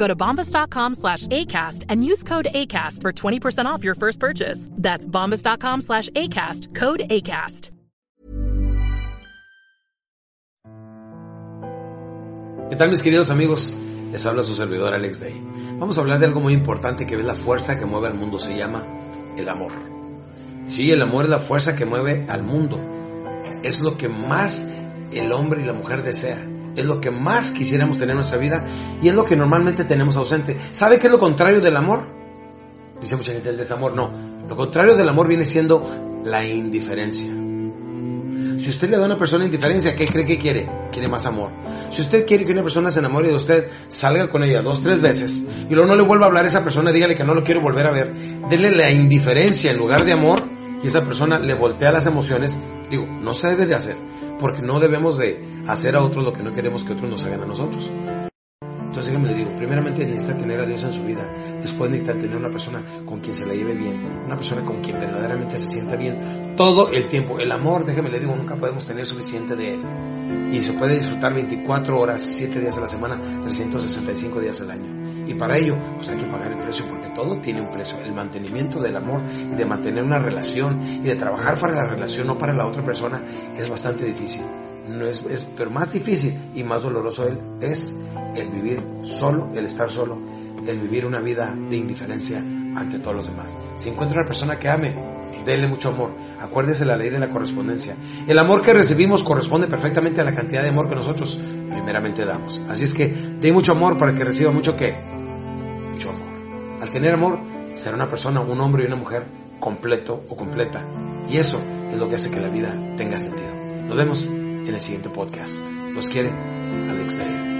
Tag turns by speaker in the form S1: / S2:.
S1: Go to bombas.com slash ACAST and use code ACAST for 20% off your first purchase. That's bombas.com slash ACAST. Code ACAST.
S2: ¿Qué tal mis queridos amigos? Les habla su servidor Alex Day. Vamos a hablar de algo muy importante que es la fuerza que mueve al mundo. Se llama el amor. Sí, el amor es la fuerza que mueve al mundo. Es lo que más el hombre y la mujer desea. Es lo que más quisiéramos tener en nuestra vida y es lo que normalmente tenemos ausente. ¿Sabe qué es lo contrario del amor? Dice mucha gente el desamor. No, lo contrario del amor viene siendo la indiferencia. Si usted le da a una persona indiferencia, ¿qué cree que quiere? Quiere más amor. Si usted quiere que una persona se enamore de usted, salga con ella dos, tres veces y luego no le vuelva a hablar a esa persona, dígale que no lo quiero volver a ver. Denle la indiferencia en lugar de amor y esa persona le voltea las emociones. Digo, no se debe de hacer, porque no debemos de hacer a otros lo que no queremos que otros nos hagan a nosotros. Entonces déjame le digo, primeramente necesita tener a Dios en su vida, después necesita tener una persona con quien se la lleve bien, una persona con quien verdaderamente se sienta bien todo el tiempo. El amor, déjame le digo, nunca podemos tener suficiente de él. Y se puede disfrutar 24 horas, 7 días a la semana, 365 días al año. Y para ello, pues hay que pagar el precio porque todo tiene un precio. El mantenimiento del amor y de mantener una relación y de trabajar para la relación, no para la otra persona, es bastante difícil no es, es, pero más difícil y más doloroso es el vivir solo, el estar solo, el vivir una vida de indiferencia ante todos los demás. Si encuentra una persona que ame, denle mucho amor. Acuérdese la ley de la correspondencia. El amor que recibimos corresponde perfectamente a la cantidad de amor que nosotros primeramente damos. Así es que dé mucho amor para que reciba mucho qué? Mucho amor. Al tener amor, será una persona, un hombre y una mujer completo o completa. Y eso es lo que hace que la vida tenga sentido. Nos vemos en el siguiente podcast. Los quiere Alex Day.